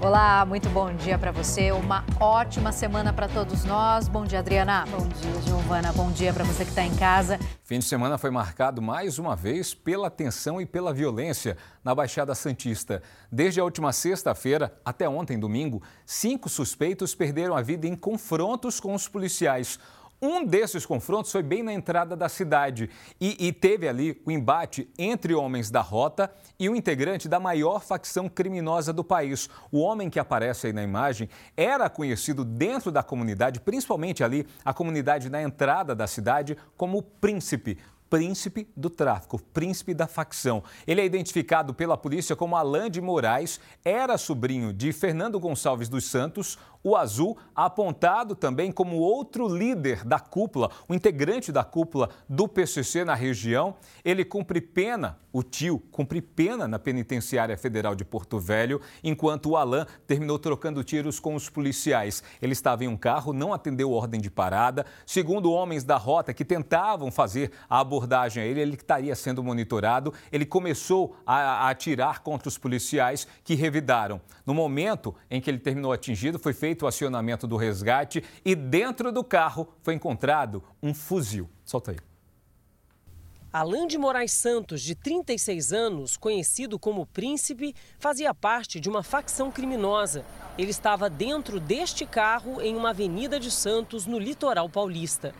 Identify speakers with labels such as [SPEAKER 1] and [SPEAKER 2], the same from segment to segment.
[SPEAKER 1] Olá, muito bom dia para você. Uma ótima semana para todos nós. Bom dia, Adriana.
[SPEAKER 2] Bom dia, Giovana. Bom dia para você que está em casa.
[SPEAKER 3] Fim de semana foi marcado mais uma vez pela tensão e pela violência na Baixada Santista. Desde a última sexta-feira até ontem, domingo, cinco suspeitos perderam a vida em confrontos com os policiais. Um desses confrontos foi bem na entrada da cidade e, e, teve ali o embate entre homens da rota e o integrante da maior facção criminosa do país. O homem que aparece aí na imagem era conhecido dentro da comunidade, principalmente ali a comunidade na entrada da cidade, como Príncipe príncipe do tráfico, príncipe da facção. Ele é identificado pela polícia como Alain de Moraes, era sobrinho de Fernando Gonçalves dos Santos, o Azul, apontado também como outro líder da cúpula, o integrante da cúpula do PCC na região. Ele cumpre pena, o tio cumpre pena na penitenciária federal de Porto Velho, enquanto o Alain terminou trocando tiros com os policiais. Ele estava em um carro, não atendeu ordem de parada. Segundo homens da rota que tentavam fazer a abordagem a ele, ele estaria sendo monitorado. Ele começou a, a atirar contra os policiais que revidaram. No momento em que ele terminou atingido, foi feito feito o acionamento do resgate e dentro do carro foi encontrado um fuzil. Solta aí.
[SPEAKER 4] Alain de Moraes Santos, de 36 anos, conhecido como Príncipe, fazia parte de uma facção criminosa. Ele estava dentro deste carro em uma avenida de Santos, no litoral paulista.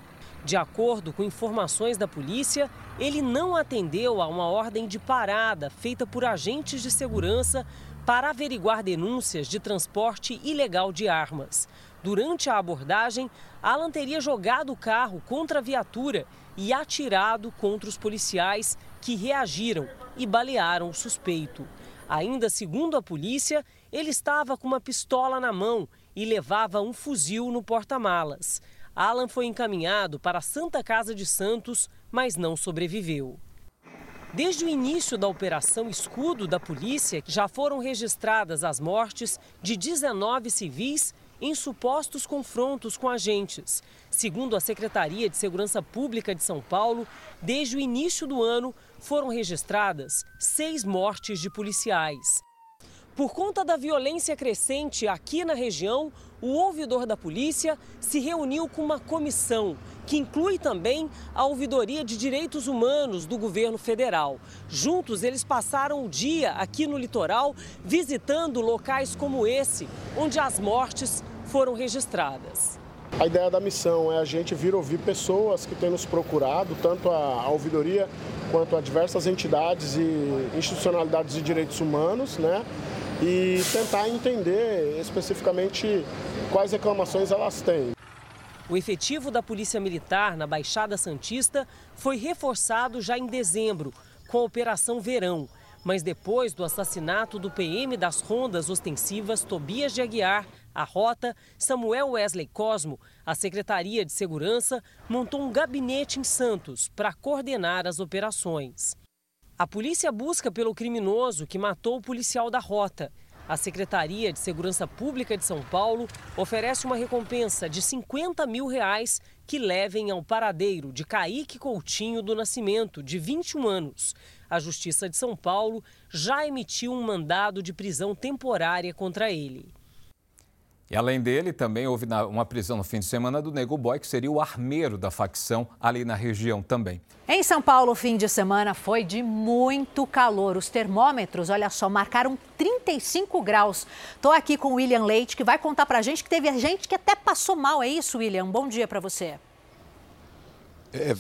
[SPEAKER 4] De acordo com informações da polícia, ele não atendeu a uma ordem de parada feita por agentes de segurança para averiguar denúncias de transporte ilegal de armas. Durante a abordagem, Alan teria jogado o carro contra a viatura e atirado contra os policiais que reagiram e balearam o suspeito. Ainda segundo a polícia, ele estava com uma pistola na mão e levava um fuzil no porta-malas. Alan foi encaminhado para a Santa Casa de Santos, mas não sobreviveu. Desde o início da Operação Escudo da polícia, já foram registradas as mortes de 19 civis em supostos confrontos com agentes. Segundo a Secretaria de Segurança Pública de São Paulo, desde o início do ano foram registradas seis mortes de policiais. Por conta da violência crescente aqui na região, o ouvidor da polícia se reuniu com uma comissão que inclui também a Ouvidoria de Direitos Humanos do governo federal. Juntos, eles passaram o dia aqui no litoral visitando locais como esse, onde as mortes foram registradas.
[SPEAKER 5] A ideia da missão é a gente vir ouvir pessoas que têm nos procurado, tanto a, ouvidoria quanto a diversas entidades e institucionalidades de direitos humanos, né? E tentar entender especificamente quais reclamações elas têm.
[SPEAKER 4] O efetivo da Polícia Militar na Baixada Santista foi reforçado já em dezembro, com a Operação Verão. Mas depois do assassinato do PM das rondas ostensivas Tobias de Aguiar, a Rota, Samuel Wesley Cosmo, a Secretaria de Segurança montou um gabinete em Santos para coordenar as operações. A polícia busca pelo criminoso que matou o policial da rota. A Secretaria de Segurança Pública de São Paulo oferece uma recompensa de 50 mil reais que levem ao paradeiro de Caíque Coutinho do Nascimento, de 21 anos. A Justiça de São Paulo já emitiu um mandado de prisão temporária contra ele.
[SPEAKER 3] E além dele, também houve uma prisão no fim de semana do Nego Boy, que seria o armeiro da facção ali na região também.
[SPEAKER 1] Em São Paulo, o fim de semana foi de muito calor. Os termômetros, olha só, marcaram 35 graus. Estou aqui com o William Leite, que vai contar para a gente que teve gente que até passou mal. É isso, William? Bom dia para você.
[SPEAKER 6] É,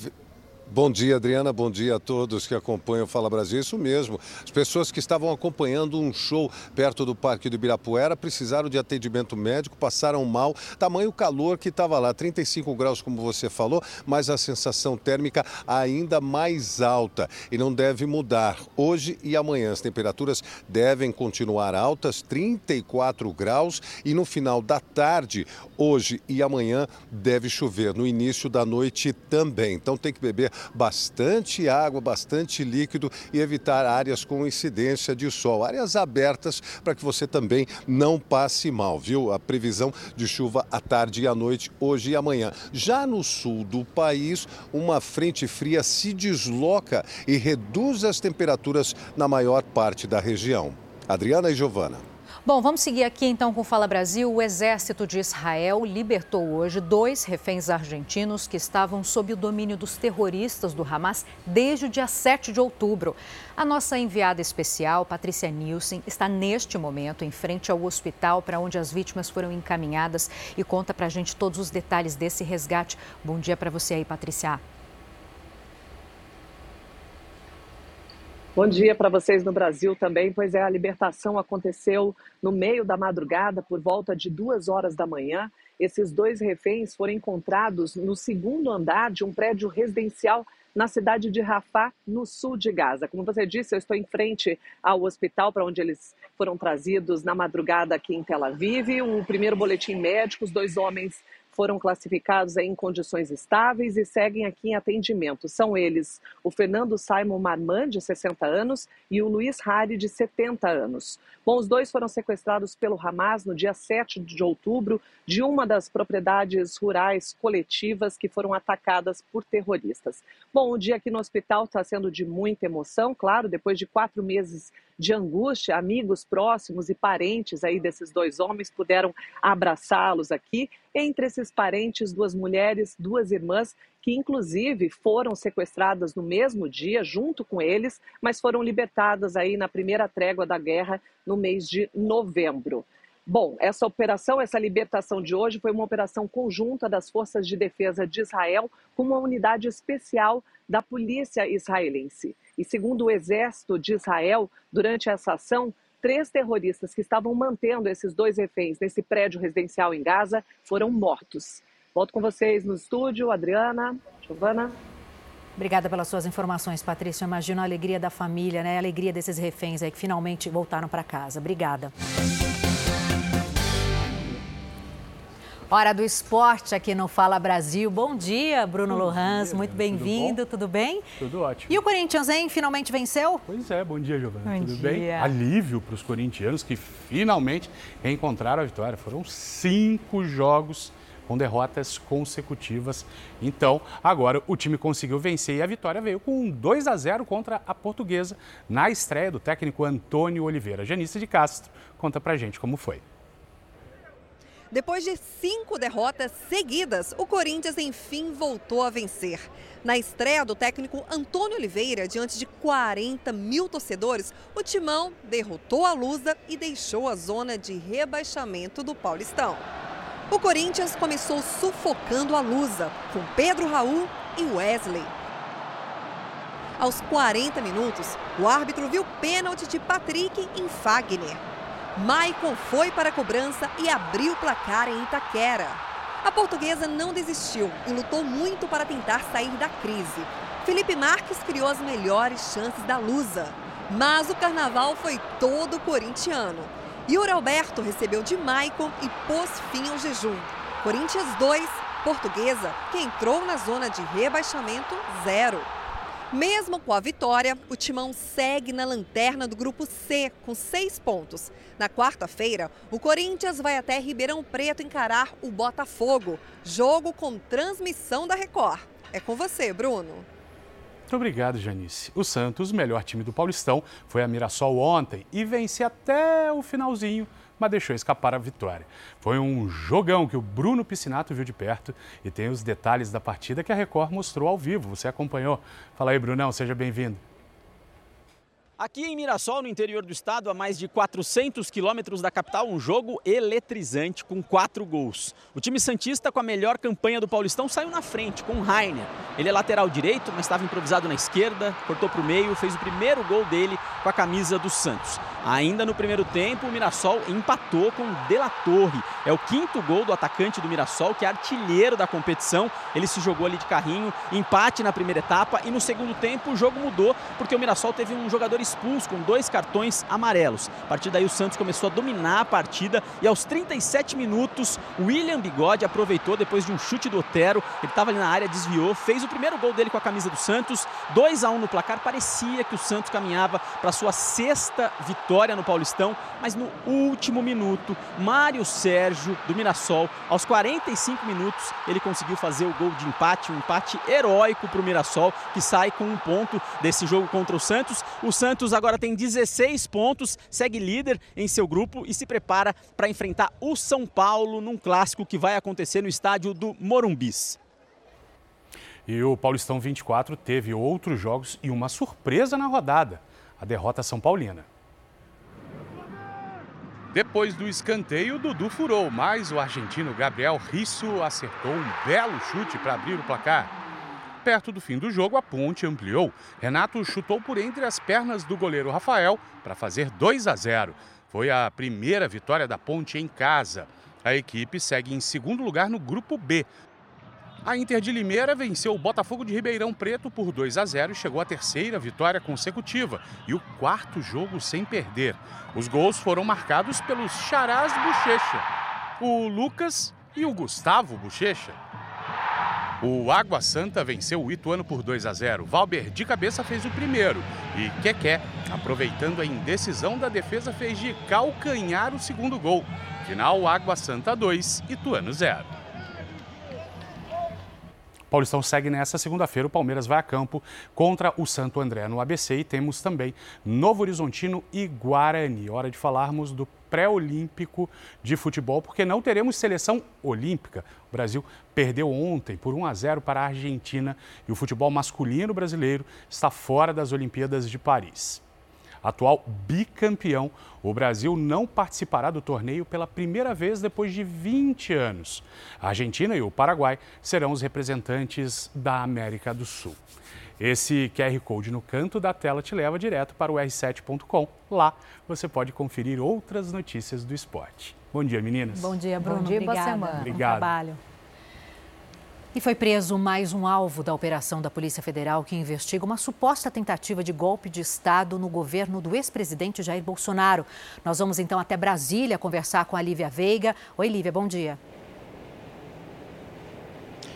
[SPEAKER 6] Bom dia, Adriana. Bom dia a todos que acompanham o Fala Brasil. Isso mesmo. As pessoas que estavam acompanhando um show perto do Parque do Ibirapuera precisaram de atendimento médico, passaram mal. Tamanho calor que estava lá, 35 graus, como você falou, mas a sensação térmica ainda mais alta e não deve mudar. Hoje e amanhã as temperaturas devem continuar altas, 34 graus, e no final da tarde, hoje e amanhã, deve chover. No início da noite também. Então tem que beber bastante água, bastante líquido e evitar áreas com incidência de sol, áreas abertas para que você também não passe mal, viu? A previsão de chuva à tarde e à noite, hoje e amanhã. Já no sul do país, uma frente fria se desloca e reduz as temperaturas na maior parte da região. Adriana e Giovana.
[SPEAKER 1] Bom, vamos seguir aqui então com Fala Brasil. O exército de Israel libertou hoje dois reféns argentinos que estavam sob o domínio dos terroristas do Hamas desde o dia 7 de outubro. A nossa enviada especial, Patrícia Nielsen, está neste momento em frente ao hospital para onde as vítimas foram encaminhadas e conta para a gente todos os detalhes desse resgate. Bom dia para você aí, Patrícia.
[SPEAKER 7] Bom dia para vocês no Brasil também, pois é, a libertação aconteceu no meio da madrugada, por volta de duas horas da manhã. Esses dois reféns foram encontrados no segundo andar de um prédio residencial na cidade de Rafah, no sul de Gaza. Como você disse, eu estou em frente ao hospital para onde eles foram trazidos na madrugada aqui em Tel Aviv. O primeiro boletim médico, os dois homens foram classificados em condições estáveis e seguem aqui em atendimento. São eles o Fernando Simon Marman, de 60 anos, e o Luiz Hari, de 70 anos. Bom, os dois foram sequestrados pelo Hamas no dia 7 de outubro de uma das propriedades rurais coletivas que foram atacadas por terroristas. Bom, o dia aqui no hospital está sendo de muita emoção, claro, depois de quatro meses de angústia, amigos próximos e parentes aí desses dois homens puderam abraçá-los aqui. Entre esses parentes, duas mulheres, duas irmãs, que inclusive foram sequestradas no mesmo dia, junto com eles, mas foram libertadas aí na primeira trégua da guerra no mês de novembro. Bom, essa operação, essa libertação de hoje foi uma operação conjunta das Forças de Defesa de Israel com uma unidade especial da polícia israelense. E segundo o exército de Israel, durante essa ação, três terroristas que estavam mantendo esses dois reféns nesse prédio residencial em Gaza foram mortos. Volto com vocês no estúdio, Adriana, Giovana.
[SPEAKER 1] Obrigada pelas suas informações, Patrícia. Imagino a alegria da família, né? A alegria desses reféns aí que finalmente voltaram para casa. Obrigada. Hora do esporte aqui no Fala Brasil. Bom dia, Bruno bom Lohans. Dia, Muito bem-vindo, tudo, tudo, bem?
[SPEAKER 8] Tudo ótimo.
[SPEAKER 1] E o Corinthians, hein? Finalmente venceu?
[SPEAKER 8] Pois é, bom dia, Giovana. Bom tudo dia. bem? Alívio para os corintianos que finalmente encontraram a vitória. Foram cinco jogos com derrotas consecutivas. Então, agora o time conseguiu vencer e a vitória veio com 2 a 0 contra a Portuguesa na estreia do técnico Antônio Oliveira. Janice de Castro conta pra gente como foi.
[SPEAKER 9] Depois de cinco derrotas seguidas, o Corinthians enfim voltou a vencer. Na estreia do técnico Antônio Oliveira, diante de 40 mil torcedores, o Timão derrotou a Lusa e deixou a zona de rebaixamento do Paulistão. O Corinthians começou sufocando a Lusa, com Pedro Raul e Wesley. Aos 40 minutos, o árbitro viu pênalti de Patrick em Fagner. Maicon foi para a cobrança e abriu o placar em Itaquera. A portuguesa não desistiu e lutou muito para tentar sair da crise. Felipe Marques criou as melhores chances da Lusa. Mas o carnaval foi todo corintiano. Yuri Alberto recebeu de Maicon e pôs fim ao jejum. Corinthians 2, Portuguesa, que entrou na zona de rebaixamento, 0. Mesmo com a vitória, o Timão segue na lanterna do grupo C, com seis pontos. Na quarta-feira, o Corinthians vai até Ribeirão Preto encarar o Botafogo. Jogo com transmissão da Record. É com você, Bruno.
[SPEAKER 8] Muito obrigado, Janice. O Santos, melhor time do Paulistão, foi a Mirassol ontem e vence até o finalzinho mas deixou escapar a vitória. Foi um jogão que o Bruno Piscinato viu de perto e tem os detalhes da partida que a Record mostrou ao vivo. Você acompanhou. Fala aí, Brunão, seja bem-vindo.
[SPEAKER 10] Aqui em Mirassol, no interior do estado, a mais de 400 quilômetros da capital, um jogo eletrizante com quatro gols. O time Santista, com a melhor campanha do Paulistão, saiu na frente com o Rainer. Ele é lateral direito, mas estava improvisado na esquerda, cortou para o meio, fez o primeiro gol dele com a camisa do Santos. Ainda no primeiro tempo, o Mirassol empatou com De La Torre. É o quinto gol do atacante do Mirassol, que é artilheiro da competição. Ele se jogou ali de carrinho, empate na primeira etapa e no segundo tempo o jogo mudou porque o Mirassol teve um jogador expulso com dois cartões amarelos. A partir daí o Santos começou a dominar a partida e aos 37 minutos William Bigode aproveitou depois de um chute do Otero. Ele estava ali na área, desviou, fez o primeiro gol dele com a camisa do Santos. 2 a 1 no placar. Parecia que o Santos caminhava para sua sexta vitória no Paulistão, mas no último minuto, Mário Sérgio do Mirassol, aos 45 minutos, ele conseguiu fazer o gol de empate, um empate heróico para o Mirassol, que sai com um ponto desse jogo contra o Santos. O Santos Santos agora tem 16 pontos, segue líder em seu grupo e se prepara para enfrentar o São Paulo num clássico que vai acontecer no estádio do Morumbis.
[SPEAKER 8] E o Paulistão 24 teve outros jogos e uma surpresa na rodada: a derrota São Paulina. Depois do escanteio, Dudu furou, mas o argentino Gabriel Risso acertou um belo chute para abrir o placar. Perto do fim do jogo, a ponte ampliou. Renato chutou por entre as pernas do goleiro Rafael para fazer 2 a 0. Foi a primeira vitória da ponte em casa. A equipe segue em segundo lugar no grupo B, a Inter de Limeira venceu o Botafogo de Ribeirão Preto por 2 a 0 e chegou à terceira vitória consecutiva e o quarto jogo sem perder. Os gols foram marcados pelos Charás Bochecha, o Lucas e o Gustavo Bochecha. O Água Santa venceu o Ituano por 2 a 0. Valber de cabeça fez o primeiro e Keké, aproveitando a indecisão da defesa, fez de calcanhar o segundo gol. Final Água Santa 2, Ituano 0. Paulistão segue nessa segunda-feira. O Palmeiras vai a campo contra o Santo André no ABC e temos também Novo Horizontino e Guarani. Hora de falarmos do pré-olímpico de futebol, porque não teremos seleção olímpica. O Brasil perdeu ontem por 1 a 0 para a Argentina e o futebol masculino brasileiro está fora das Olimpíadas de Paris atual bicampeão, o Brasil não participará do torneio pela primeira vez depois de 20 anos. A Argentina e o Paraguai serão os representantes da América do Sul. Esse QR Code no canto da tela te leva direto para o r7.com. Lá você pode conferir outras notícias do esporte. Bom dia, meninas.
[SPEAKER 1] Bom dia, Bruno.
[SPEAKER 2] Bom dia,
[SPEAKER 1] Obrigada.
[SPEAKER 2] boa semana.
[SPEAKER 8] Obrigado.
[SPEAKER 2] Bom trabalho.
[SPEAKER 1] E foi preso mais um alvo da operação da Polícia Federal que investiga uma suposta tentativa de golpe de Estado no governo do ex-presidente Jair Bolsonaro. Nós vamos então até Brasília conversar com a Lívia Veiga. Oi, Lívia, bom dia.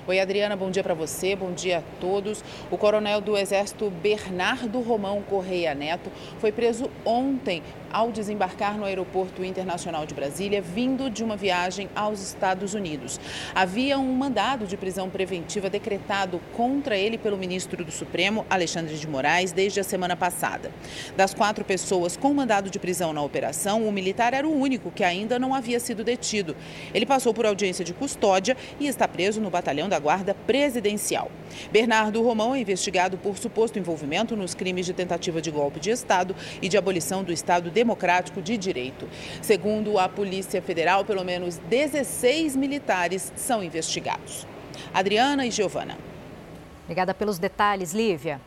[SPEAKER 11] Oi, Adriana, bom dia para você, bom dia a todos. O coronel do Exército Bernardo Romão Correia Neto foi preso ontem ao desembarcar no Aeroporto Internacional de Brasília, vindo de uma viagem aos Estados Unidos. Havia um mandado de prisão preventiva decretado contra ele pelo ministro do Supremo, Alexandre de Moraes, desde a semana passada. Das quatro pessoas com mandado de prisão na operação, o militar era o único que ainda não havia sido detido. Ele passou por audiência de custódia e está preso no batalhão da Guarda Presidencial. Bernardo Romão é investigado por suposto envolvimento nos crimes de tentativa de golpe de Estado e de abolição do Estado democrático de direito. Segundo a Polícia Federal, pelo menos 16 militares são investigados. Adriana e Giovana.
[SPEAKER 2] Obrigada pelos detalhes, Lívia.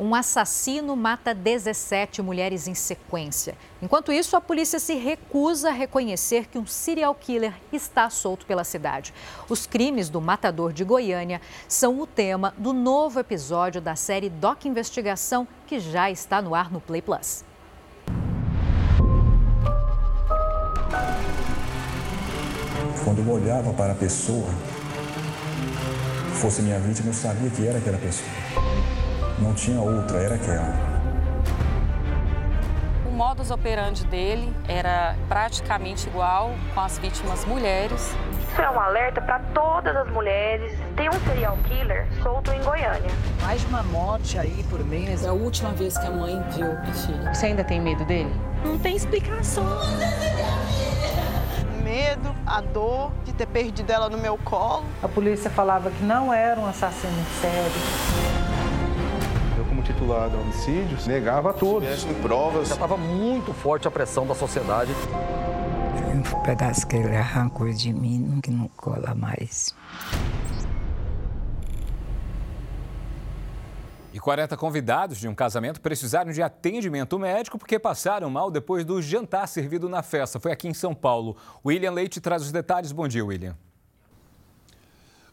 [SPEAKER 2] Um assassino mata 17 mulheres em sequência. Enquanto isso, a polícia se recusa a reconhecer que um serial killer está solto pela cidade. Os crimes do matador de Goiânia são o tema do novo episódio da série Doc Investigação, que já está no ar no Play Plus.
[SPEAKER 12] Quando eu olhava para a pessoa, fosse minha vítima, eu sabia que era aquela pessoa. Não tinha outra, era aquela.
[SPEAKER 13] O modus operandi dele era praticamente igual com as vítimas mulheres.
[SPEAKER 14] Isso é um alerta para todas as mulheres. Tem um serial killer solto em Goiânia.
[SPEAKER 15] Mais de uma morte aí por mês.
[SPEAKER 16] É a última vez que a mãe viu a filha.
[SPEAKER 17] Você ainda tem medo dele?
[SPEAKER 14] Não tem explicação.
[SPEAKER 18] Medo, a dor de ter perdido ela no meu colo.
[SPEAKER 19] A polícia falava que não era um assassino sério
[SPEAKER 20] como titular do homicídio, negava tudo.
[SPEAKER 21] Se provas.
[SPEAKER 22] Já estava muito forte a pressão da sociedade.
[SPEAKER 23] Um pedaço que ele arrancou de mim, que não cola mais.
[SPEAKER 3] E 40 convidados de um casamento precisaram de atendimento médico porque passaram mal depois do jantar servido na festa. Foi aqui em São Paulo. William Leite traz os detalhes. Bom dia, William.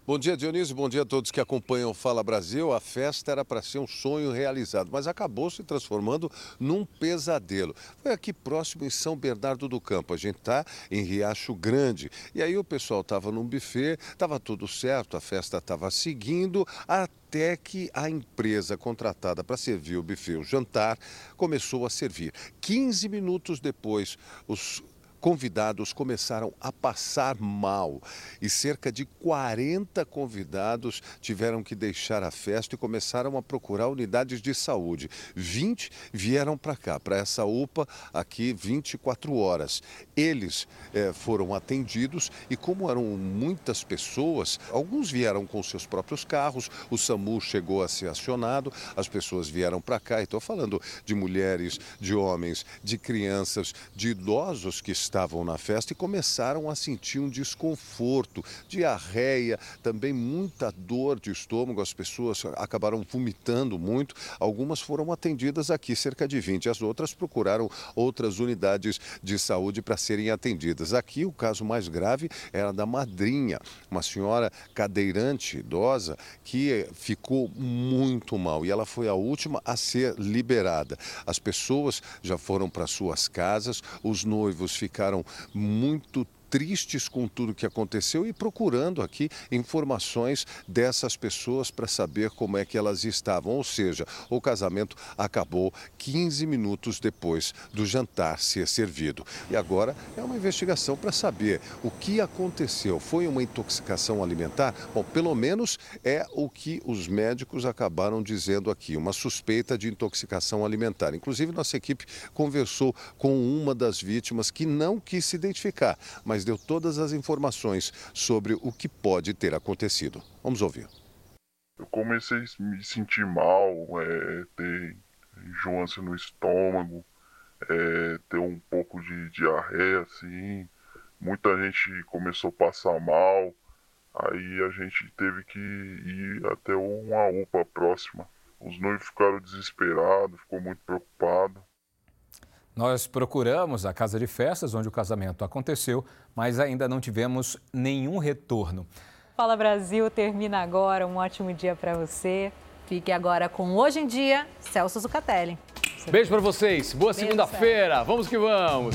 [SPEAKER 6] Bom dia, Dionísio. Bom dia a todos que acompanham o Fala Brasil. A festa era para ser um sonho realizado, mas acabou se transformando num pesadelo. Foi aqui próximo em São Bernardo do Campo. A gente está em Riacho Grande. E aí o pessoal estava num buffet, estava tudo certo, a festa estava seguindo, até que a empresa contratada para servir o buffet, o jantar, começou a servir. 15 minutos depois, os convidados começaram a passar mal e cerca de 40 convidados tiveram que deixar a festa e começaram a procurar unidades de saúde. 20 vieram para cá, para essa UPA aqui 24 horas. Eles eh, foram atendidos e como eram muitas pessoas, alguns vieram com seus próprios carros, o SAMU chegou a ser acionado, as pessoas vieram para cá. Estou falando de mulheres, de homens, de crianças, de idosos que estão estavam na festa e começaram a sentir um desconforto, diarreia, também muita dor de estômago. As pessoas acabaram vomitando muito. Algumas foram atendidas aqui, cerca de 20. As outras procuraram outras unidades de saúde para serem atendidas. Aqui, o caso mais grave era da madrinha, uma senhora cadeirante, idosa, que ficou muito mal e ela foi a última a ser liberada. As pessoas já foram para suas casas, os noivos ficaram ficaram muito tristes com tudo que aconteceu e procurando aqui informações dessas pessoas para saber como é que elas estavam. Ou seja, o casamento acabou 15 minutos depois do jantar ser servido. E agora é uma investigação para saber o que aconteceu. Foi uma intoxicação alimentar? Bom, pelo menos é o que os médicos acabaram dizendo aqui, uma suspeita de intoxicação alimentar. Inclusive, nossa equipe conversou com uma das vítimas que não quis se identificar, deu todas as informações sobre o que pode ter acontecido. Vamos ouvir.
[SPEAKER 24] Eu comecei a me sentir mal, é, ter enjoância no estômago, é, ter um pouco de diarreia, assim. Muita gente começou a passar mal. Aí a gente teve que ir até uma UPA próxima. Os noivos ficaram desesperados, ficou muito preocupado.
[SPEAKER 3] Nós procuramos a casa de festas onde o casamento aconteceu, mas ainda não tivemos nenhum retorno.
[SPEAKER 2] Fala Brasil termina agora. Um ótimo dia para você.
[SPEAKER 1] Fique agora com Hoje em Dia, Celso Zucatelli.
[SPEAKER 17] Beijo para vocês. Boa segunda-feira. Vamos que vamos.